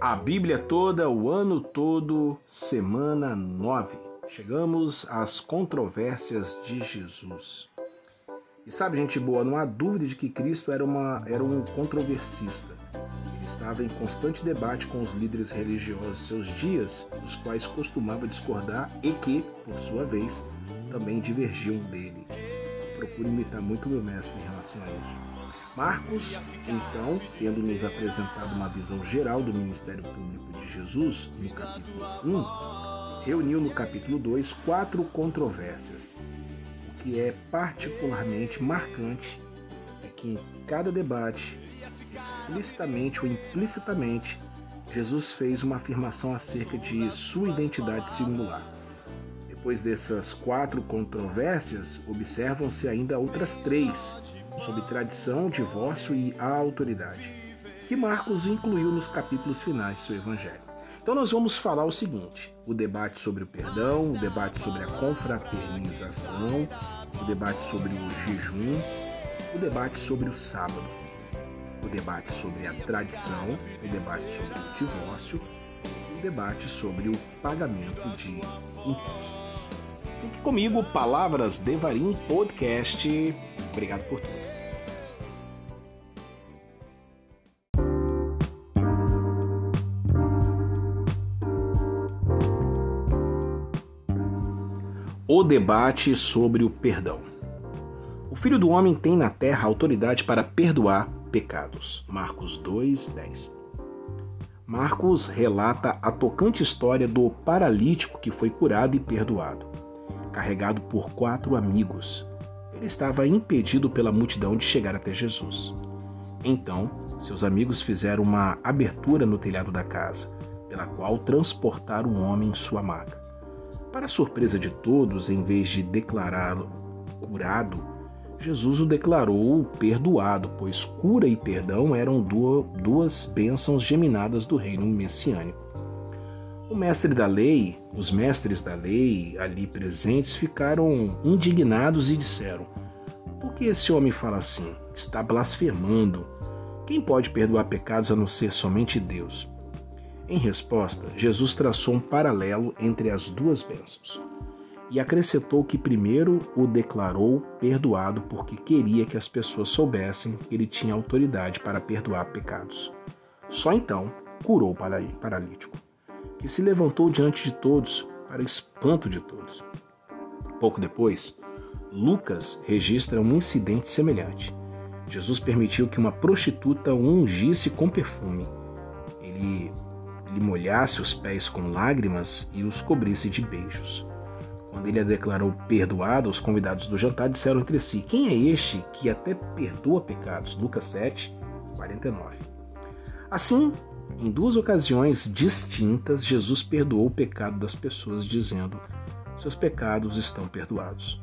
A Bíblia toda, o ano todo, semana 9. Chegamos às controvérsias de Jesus. E sabe, gente boa, não há dúvida de que Cristo era, uma, era um controversista. Ele estava em constante debate com os líderes religiosos de seus dias, dos quais costumava discordar e que, por sua vez, também divergiam dele. Procure imitar muito meu mestre em relação a isso. Marcos, então, tendo nos apresentado uma visão geral do ministério público de Jesus, no capítulo 1, reuniu no capítulo 2 quatro controvérsias. O que é particularmente marcante é que em cada debate, explicitamente ou implicitamente, Jesus fez uma afirmação acerca de sua identidade singular. Depois dessas quatro controvérsias, observam-se ainda outras três sobre tradição, divórcio e autoridade, que Marcos incluiu nos capítulos finais de seu evangelho. Então nós vamos falar o seguinte: o debate sobre o perdão, o debate sobre a confraternização, o debate sobre o jejum, o debate sobre o sábado, o debate sobre a tradição, o debate sobre o divórcio, o debate sobre o pagamento de impostos. Fique comigo, Palavras Devarim Podcast. Obrigado por tudo. O debate sobre o perdão. O Filho do Homem tem na terra autoridade para perdoar pecados. Marcos 2:10. Marcos relata a tocante história do paralítico que foi curado e perdoado, carregado por quatro amigos. Ele estava impedido pela multidão de chegar até Jesus. Então, seus amigos fizeram uma abertura no telhado da casa, pela qual transportaram o homem em sua maca. Para surpresa de todos, em vez de declará-lo curado, Jesus o declarou perdoado, pois cura e perdão eram duas bênçãos geminadas do reino messiânico. O mestre da lei, os mestres da lei ali presentes ficaram indignados e disseram: Por que esse homem fala assim? Está blasfemando. Quem pode perdoar pecados a não ser somente Deus? Em resposta, Jesus traçou um paralelo entre as duas bênçãos e acrescentou que primeiro o declarou perdoado porque queria que as pessoas soubessem que ele tinha autoridade para perdoar pecados. Só então curou o paralítico, que se levantou diante de todos para espanto de todos. Pouco depois, Lucas registra um incidente semelhante. Jesus permitiu que uma prostituta o ungisse com perfume. Ele lhe molhasse os pés com lágrimas e os cobrisse de beijos. Quando ele a declarou perdoada, os convidados do jantar disseram entre si: Quem é este que até perdoa pecados? Lucas 7, 49. Assim, em duas ocasiões distintas, Jesus perdoou o pecado das pessoas, dizendo: Seus pecados estão perdoados.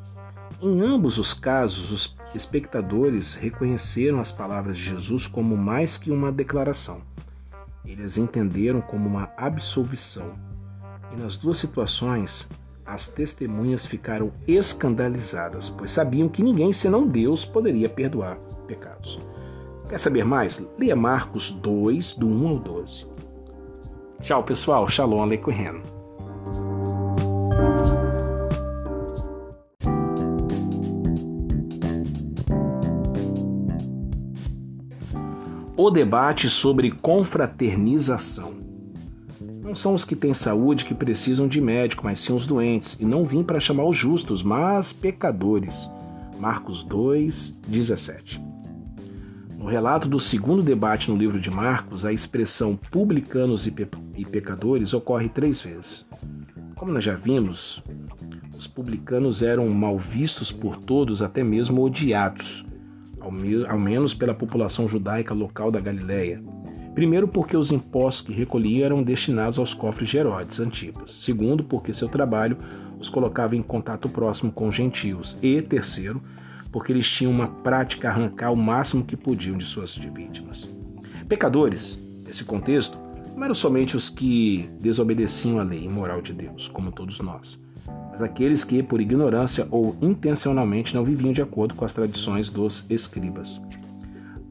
Em ambos os casos, os espectadores reconheceram as palavras de Jesus como mais que uma declaração. Eles entenderam como uma absolvição. E nas duas situações, as testemunhas ficaram escandalizadas, pois sabiam que ninguém senão Deus poderia perdoar pecados. Quer saber mais? Leia Marcos 2, do 1 ao 12. Tchau, pessoal. Shalom Aleichem. O debate sobre confraternização. Não são os que têm saúde que precisam de médico, mas sim os doentes, e não vim para chamar os justos, mas pecadores. Marcos 2, 17. No relato do segundo debate no livro de Marcos, a expressão publicanos e, pe e pecadores ocorre três vezes. Como nós já vimos, os publicanos eram mal vistos por todos, até mesmo odiados ao, me ao menos pela população judaica local da Galiléia. Primeiro, porque os impostos que recolhiam eram destinados aos cofres de Herodes Antipas. Segundo, porque seu trabalho os colocava em contato próximo com gentios. E, terceiro, porque eles tinham uma prática arrancar o máximo que podiam de suas vítimas. Pecadores, nesse contexto, não eram somente os que desobedeciam à lei e moral de Deus, como todos nós mas aqueles que, por ignorância ou intencionalmente, não viviam de acordo com as tradições dos escribas.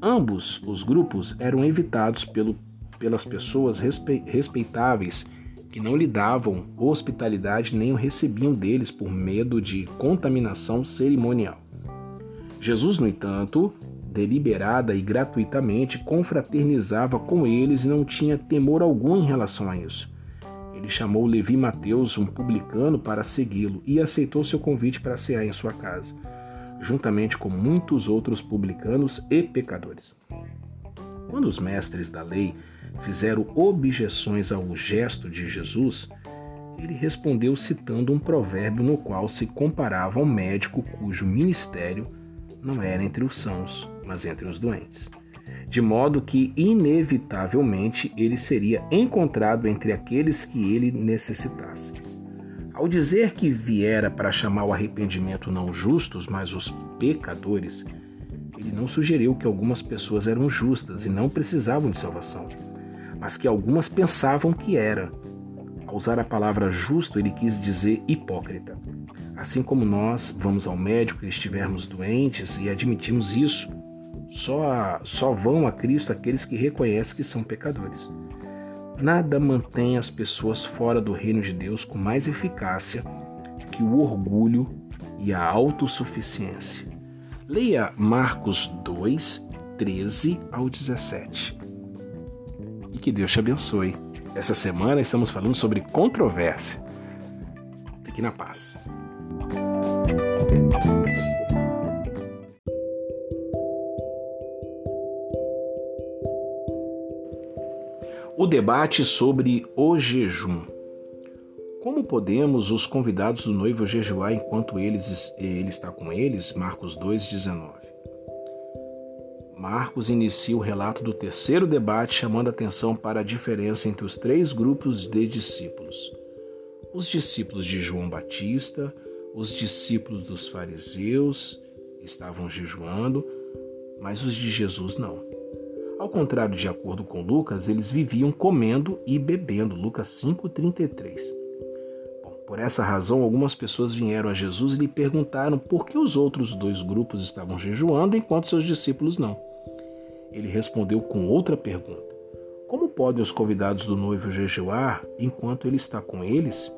Ambos os grupos eram evitados pelo pelas pessoas respeitáveis que não lhe davam hospitalidade nem o recebiam deles por medo de contaminação cerimonial. Jesus, no entanto, deliberada e gratuitamente confraternizava com eles e não tinha temor algum em relação a isso. Ele chamou Levi Mateus, um publicano, para segui-lo e aceitou seu convite para cear em sua casa, juntamente com muitos outros publicanos e pecadores. Quando os mestres da lei fizeram objeções ao gesto de Jesus, ele respondeu citando um provérbio no qual se comparava ao médico cujo ministério não era entre os sãos, mas entre os doentes. De modo que, inevitavelmente, ele seria encontrado entre aqueles que ele necessitasse. Ao dizer que viera para chamar o arrependimento não justos, mas os pecadores, ele não sugeriu que algumas pessoas eram justas e não precisavam de salvação mas que algumas pensavam que era. Ao usar a palavra justo, ele quis dizer hipócrita. Assim como nós vamos ao médico e estivermos doentes e admitimos isso, só, só vão a Cristo aqueles que reconhecem que são pecadores. Nada mantém as pessoas fora do reino de Deus com mais eficácia que o orgulho e a autossuficiência. Leia Marcos 2, 13 ao 17 e que Deus te abençoe. Essa semana estamos falando sobre controvérsia. Fique na paz. O debate sobre o jejum. Como podemos os convidados do noivo jejuar enquanto eles, ele está com eles? Marcos 2,19. Marcos inicia o relato do terceiro debate, chamando atenção para a diferença entre os três grupos de discípulos: os discípulos de João Batista, os discípulos dos fariseus estavam jejuando, mas os de Jesus não. Ao contrário, de acordo com Lucas, eles viviam comendo e bebendo. Lucas 5:33. Por essa razão, algumas pessoas vieram a Jesus e lhe perguntaram por que os outros dois grupos estavam jejuando enquanto seus discípulos não. Ele respondeu com outra pergunta: Como podem os convidados do noivo jejuar enquanto ele está com eles?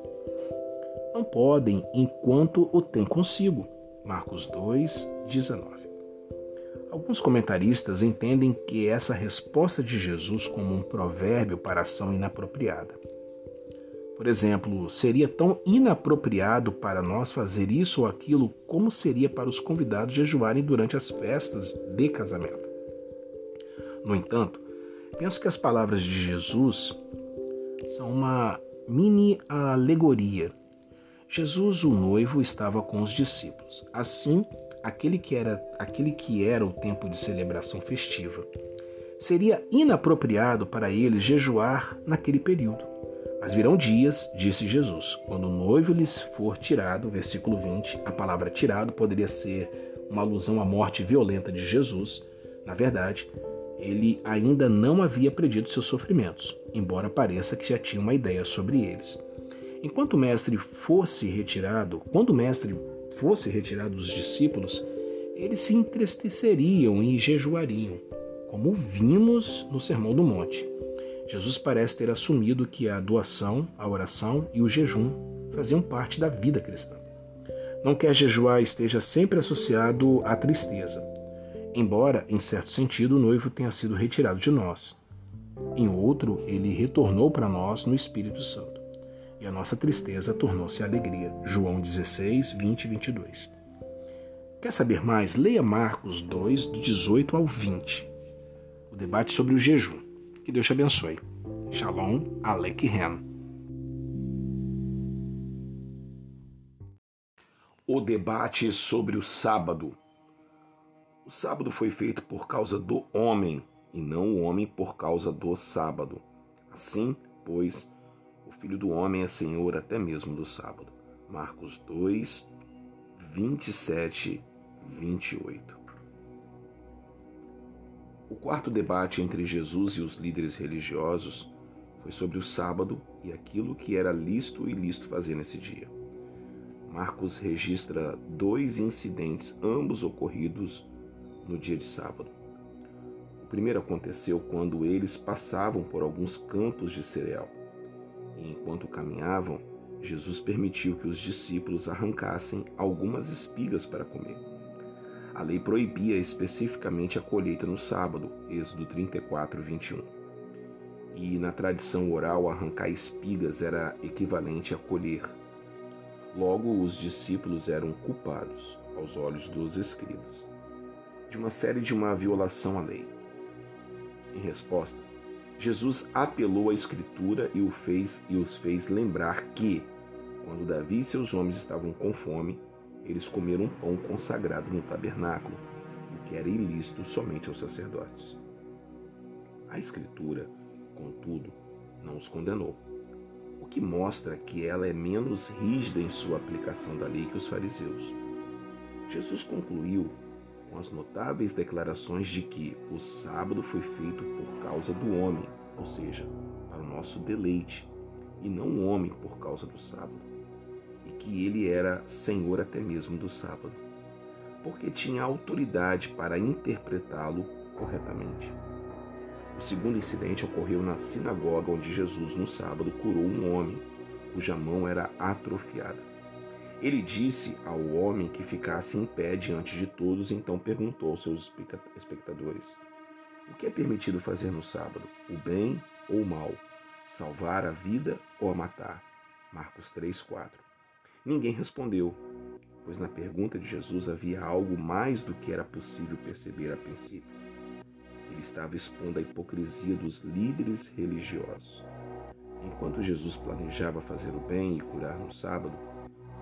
Não podem enquanto o tem consigo. Marcos 2, 19. Alguns comentaristas entendem que essa resposta de Jesus como um provérbio para ação inapropriada. Por exemplo, seria tão inapropriado para nós fazer isso ou aquilo como seria para os convidados jejuarem durante as festas de casamento. No entanto, penso que as palavras de Jesus são uma mini alegoria. Jesus, o noivo, estava com os discípulos. Assim, aquele que era, aquele que era o tempo de celebração festiva, seria inapropriado para eles jejuar naquele período. Mas virão dias, disse Jesus, quando o noivo lhes for tirado, versículo 20, a palavra tirado poderia ser uma alusão à morte violenta de Jesus. Na verdade, ele ainda não havia predito seus sofrimentos, embora pareça que já tinha uma ideia sobre eles. Enquanto o mestre fosse retirado, quando o mestre fosse retirado dos discípulos, eles se entristeceriam e jejuariam, como vimos no Sermão do Monte. Jesus parece ter assumido que a doação, a oração e o jejum faziam parte da vida cristã. Não quer jejuar esteja sempre associado à tristeza, embora, em certo sentido, o noivo tenha sido retirado de nós. Em outro, ele retornou para nós no Espírito Santo. E a nossa tristeza tornou-se alegria. João 16, 20 e 22. Quer saber mais? Leia Marcos 2, do 18 ao 20. O debate sobre o jejum. Que Deus te abençoe. Shalom, Alec Ren. O debate sobre o sábado. O sábado foi feito por causa do homem, e não o homem por causa do sábado. Assim, pois, Filho do Homem é Senhor até mesmo do sábado. Marcos 2, 27, 28. O quarto debate entre Jesus e os líderes religiosos foi sobre o sábado e aquilo que era lícito e lícito fazer nesse dia. Marcos registra dois incidentes, ambos ocorridos no dia de sábado. O primeiro aconteceu quando eles passavam por alguns campos de cereal. E enquanto caminhavam, Jesus permitiu que os discípulos arrancassem algumas espigas para comer. A lei proibia especificamente a colheita no sábado, Êxodo 34, 21. E na tradição oral, arrancar espigas era equivalente a colher. Logo, os discípulos eram culpados, aos olhos dos escribas, de uma série de uma violação à lei. Em resposta, Jesus apelou à Escritura e, o fez, e os fez lembrar que, quando Davi e seus homens estavam com fome, eles comeram pão consagrado no tabernáculo, o que era ilícito somente aos sacerdotes. A Escritura, contudo, não os condenou, o que mostra que ela é menos rígida em sua aplicação da lei que os fariseus. Jesus concluiu com as notáveis declarações de que o sábado foi feito por causa do homem, ou seja, para o nosso deleite, e não o homem por causa do sábado que ele era senhor até mesmo do sábado, porque tinha autoridade para interpretá-lo corretamente. O segundo incidente ocorreu na sinagoga onde Jesus, no sábado, curou um homem cuja mão era atrofiada. Ele disse ao homem que ficasse em pé diante de todos, então perguntou aos seus espectadores: O que é permitido fazer no sábado? O bem ou o mal? Salvar a vida ou a matar? Marcos 3, 4. Ninguém respondeu, pois na pergunta de Jesus havia algo mais do que era possível perceber a princípio. Ele estava expondo a hipocrisia dos líderes religiosos. Enquanto Jesus planejava fazer o bem e curar no sábado,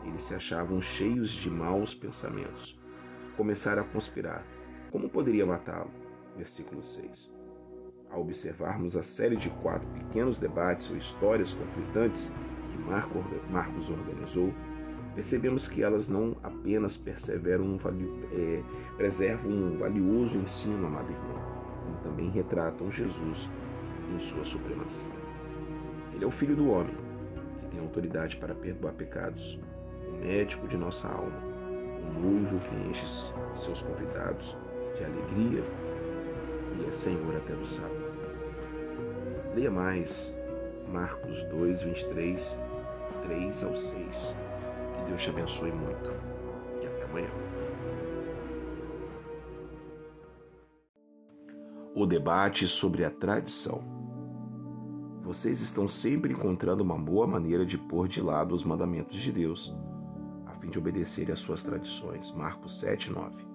eles se achavam cheios de maus pensamentos. Começaram a conspirar. Como poderia matá-lo? Versículo 6. Ao observarmos a série de quatro pequenos debates ou histórias conflitantes que Marcos organizou, percebemos que elas não apenas é, preservam um valioso ensino, amado irmão, como também retratam Jesus em sua supremacia. Ele é o Filho do Homem, que tem autoridade para perdoar pecados, médico de nossa alma, o noivo que enche seus convidados de alegria e é Senhor até o sábado. Leia mais Marcos 2, 23, 3 ao 6. Que Deus te abençoe muito e até amanhã. O debate sobre a tradição. Vocês estão sempre encontrando uma boa maneira de pôr de lado os mandamentos de Deus, fim de obedecer às suas tradições. Marcos 7, 9.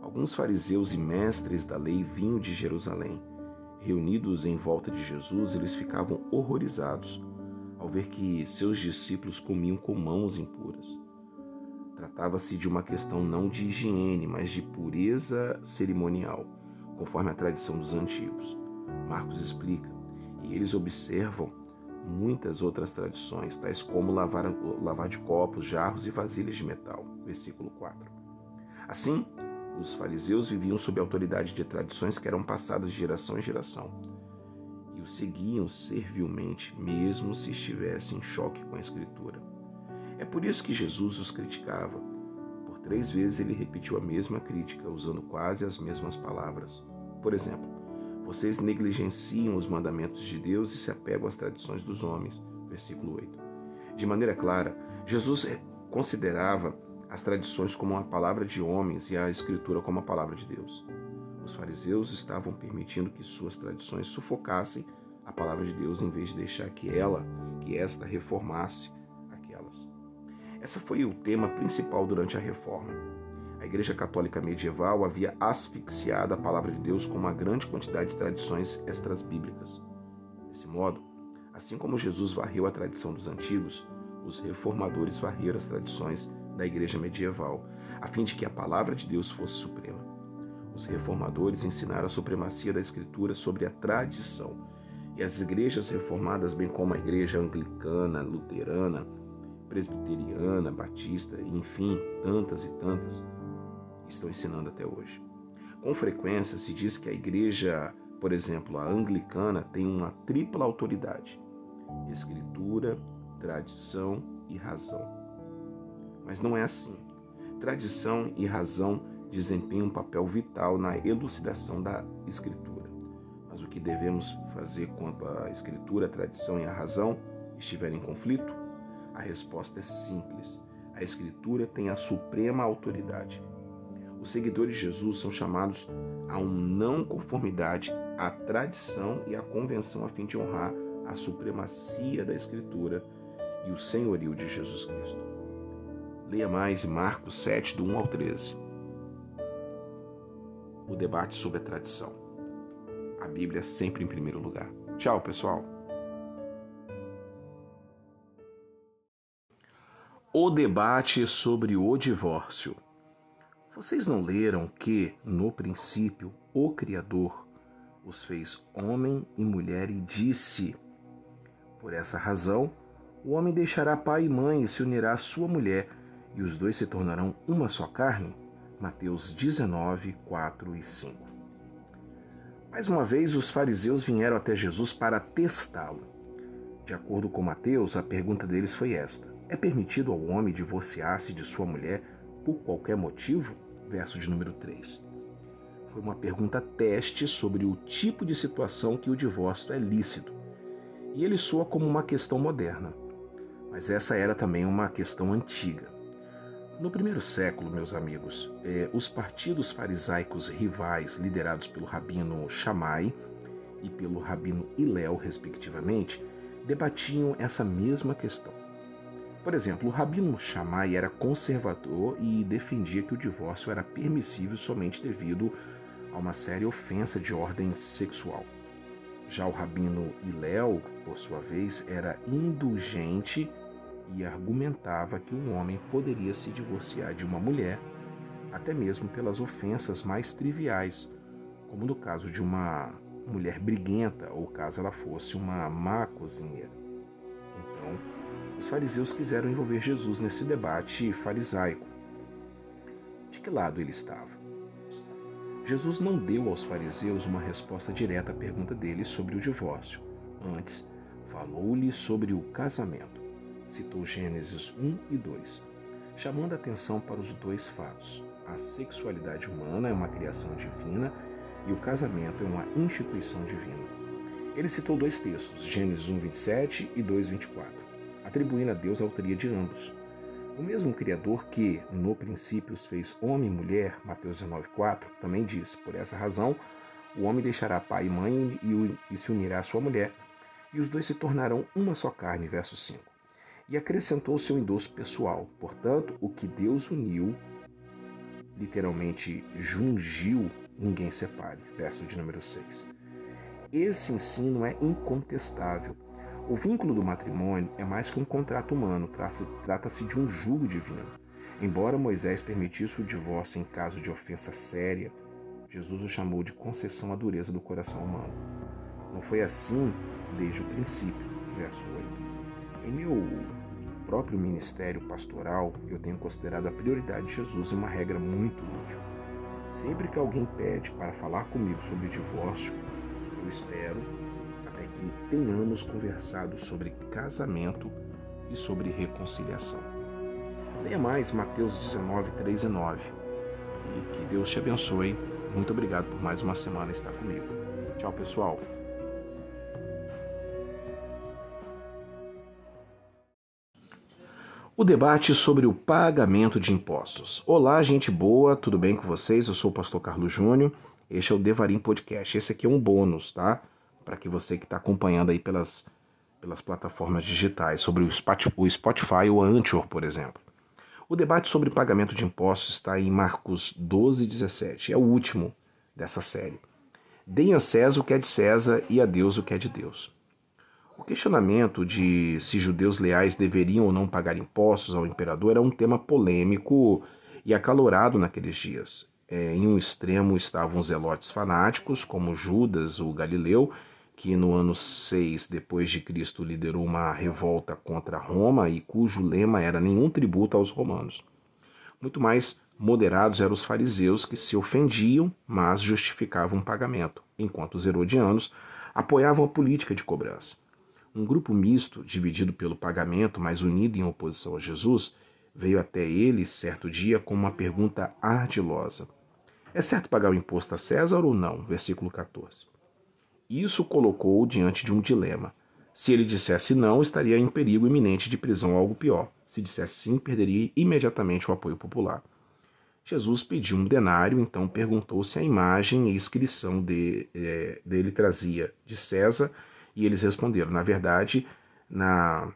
Alguns fariseus e mestres da lei vinham de Jerusalém Reunidos em volta de Jesus, eles ficavam horrorizados ao ver que seus discípulos comiam com mãos impuras. Tratava-se de uma questão não de higiene, mas de pureza cerimonial, conforme a tradição dos antigos. Marcos explica, e eles observam muitas outras tradições, tais como lavar, lavar de copos, jarros e vasilhas de metal. Versículo 4. Assim, os fariseus viviam sob a autoridade de tradições que eram passadas de geração em geração e o seguiam servilmente, mesmo se estivessem em choque com a Escritura. É por isso que Jesus os criticava. Por três vezes ele repetiu a mesma crítica, usando quase as mesmas palavras. Por exemplo, vocês negligenciam os mandamentos de Deus e se apegam às tradições dos homens. Versículo 8. De maneira clara, Jesus considerava as tradições como a palavra de homens e a escritura como a palavra de Deus. Os fariseus estavam permitindo que suas tradições sufocassem a palavra de Deus em vez de deixar que ela, que esta reformasse aquelas. Essa foi o tema principal durante a reforma. A Igreja Católica medieval havia asfixiado a palavra de Deus com uma grande quantidade de tradições extras bíblicas. Desse modo, assim como Jesus varreu a tradição dos antigos, os reformadores varreram as tradições da igreja medieval, a fim de que a palavra de Deus fosse suprema. Os reformadores ensinaram a supremacia da Escritura sobre a tradição, e as igrejas reformadas, bem como a igreja anglicana, luterana, presbiteriana, batista, e enfim, tantas e tantas, estão ensinando até hoje. Com frequência se diz que a igreja, por exemplo, a anglicana, tem uma tripla autoridade: escritura, tradição e razão. Mas não é assim. Tradição e razão desempenham um papel vital na elucidação da Escritura. Mas o que devemos fazer quanto à Escritura, a tradição e a razão estiverem em conflito? A resposta é simples. A Escritura tem a suprema autoridade. Os seguidores de Jesus são chamados a uma não conformidade à tradição e à convenção a fim de honrar a supremacia da Escritura e o senhorio de Jesus Cristo. Leia mais Marcos 7, do 1 ao 13. O debate sobre a tradição. A Bíblia sempre em primeiro lugar. Tchau, pessoal. O debate sobre o divórcio. Vocês não leram que, no princípio, o Criador os fez homem e mulher e disse: Por essa razão, o homem deixará pai e mãe e se unirá à sua mulher, e os dois se tornarão uma só carne? Mateus 19, 4 e 5. Mais uma vez, os fariseus vieram até Jesus para testá-lo. De acordo com Mateus, a pergunta deles foi esta: é permitido ao homem divorciar-se de sua mulher por qualquer motivo? Verso de número 3. Foi uma pergunta teste sobre o tipo de situação que o divórcio é lícito. E ele soa como uma questão moderna. Mas essa era também uma questão antiga. No primeiro século, meus amigos, eh, os partidos farisaicos rivais, liderados pelo rabino Shammai e pelo rabino Hillel, respectivamente, debatiam essa mesma questão. Por exemplo, o Rabino Shammai era conservador e defendia que o divórcio era permissível somente devido a uma séria ofensa de ordem sexual. Já o Rabino Hillel, por sua vez, era indulgente e argumentava que um homem poderia se divorciar de uma mulher até mesmo pelas ofensas mais triviais, como no caso de uma mulher briguenta ou caso ela fosse uma má cozinheira. Então, os fariseus quiseram envolver Jesus nesse debate farisaico. De que lado ele estava? Jesus não deu aos fariseus uma resposta direta à pergunta deles sobre o divórcio. Antes, falou-lhe sobre o casamento. Citou Gênesis 1 e 2, chamando a atenção para os dois fatos. A sexualidade humana é uma criação divina e o casamento é uma instituição divina. Ele citou dois textos, Gênesis 1, 27 e 2, 24 atribuindo a Deus a autoria de ambos. O mesmo Criador que, no princípio, os fez homem e mulher, Mateus 19,4, também diz: Por essa razão, o homem deixará pai e mãe e, se unirá à sua mulher, e os dois se tornarão uma só carne, verso 5. E acrescentou seu endosso pessoal. Portanto, o que Deus uniu, literalmente jungiu, ninguém separe, verso de número 6. Esse ensino é incontestável o vínculo do matrimônio é mais que um contrato humano, trata-se de um jugo divino. Embora Moisés permitisse o divórcio em caso de ofensa séria, Jesus o chamou de concessão à dureza do coração humano. Não foi assim desde o princípio. Verso 8. Em meu próprio ministério pastoral, eu tenho considerado a prioridade de Jesus uma regra muito útil. Sempre que alguém pede para falar comigo sobre divórcio, eu espero que tenhamos conversado sobre casamento e sobre reconciliação. Leia mais Mateus 19, 3 e 9. E que Deus te abençoe. Muito obrigado por mais uma semana estar comigo. Tchau, pessoal. O debate sobre o pagamento de impostos. Olá, gente boa, tudo bem com vocês? Eu sou o pastor Carlos Júnior. Este é o Devarim Podcast. Esse aqui é um bônus, tá? Para que você que está acompanhando aí pelas, pelas plataformas digitais, sobre o Spotify ou a Anchor, por exemplo. O debate sobre pagamento de impostos está em Marcos 12, 17. É o último dessa série. Deem a César o que é de César e a Deus o que é de Deus. O questionamento de se judeus leais deveriam ou não pagar impostos ao imperador era um tema polêmico e acalorado naqueles dias. É, em um extremo estavam os zelotes fanáticos, como Judas, o Galileu, que no ano 6 depois de Cristo liderou uma revolta contra Roma e cujo lema era nenhum tributo aos romanos. Muito mais moderados eram os fariseus que se ofendiam, mas justificavam o pagamento, enquanto os herodianos apoiavam a política de cobrança. Um grupo misto, dividido pelo pagamento, mas unido em oposição a Jesus, veio até ele certo dia com uma pergunta ardilosa: É certo pagar o imposto a César ou não? Versículo 14. Isso colocou-o diante de um dilema. Se ele dissesse não, estaria em perigo iminente de prisão ou algo pior. Se dissesse sim, perderia imediatamente o apoio popular. Jesus pediu um denário, então perguntou se a imagem e inscrição de, é, dele trazia de César, e eles responderam. Na verdade, na,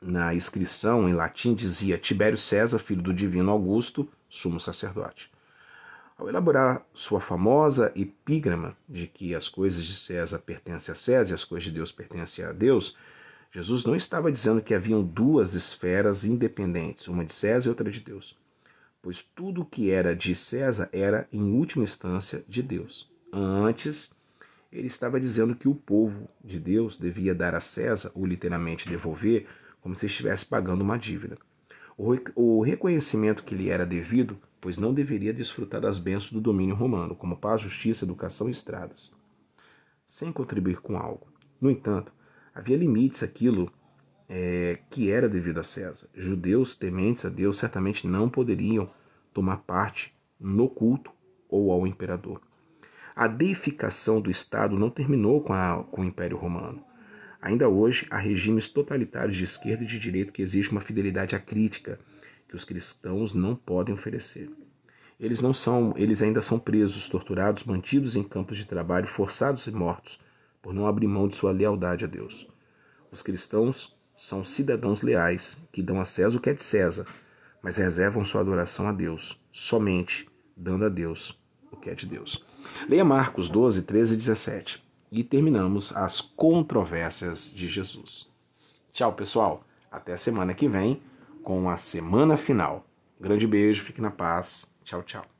na inscrição em latim dizia Tibério César, filho do divino Augusto, sumo sacerdote. Ao elaborar sua famosa epígrama de que as coisas de César pertencem a César e as coisas de Deus pertencem a Deus, Jesus não estava dizendo que haviam duas esferas independentes, uma de César e outra de Deus pois tudo o que era de César era, em última instância, de Deus. Antes, ele estava dizendo que o povo de Deus devia dar a César, ou literalmente devolver, como se estivesse pagando uma dívida. O reconhecimento que lhe era devido, pois não deveria desfrutar das bênçãos do domínio romano, como paz, justiça, educação e estradas, sem contribuir com algo. No entanto, havia limites àquilo é, que era devido a César. Judeus tementes a Deus certamente não poderiam tomar parte no culto ou ao imperador. A deificação do Estado não terminou com, a, com o Império Romano. Ainda hoje, há regimes totalitários de esquerda e de direita que exigem uma fidelidade à crítica que os cristãos não podem oferecer. Eles não são, eles ainda são presos, torturados, mantidos em campos de trabalho, forçados e mortos por não abrir mão de sua lealdade a Deus. Os cristãos são cidadãos leais que dão a César o que é de César, mas reservam sua adoração a Deus, somente dando a Deus o que é de Deus. Leia Marcos 12, 13 e 17 e terminamos as controvérsias de Jesus. Tchau, pessoal. Até a semana que vem com a semana final. Grande beijo, fique na paz. Tchau, tchau.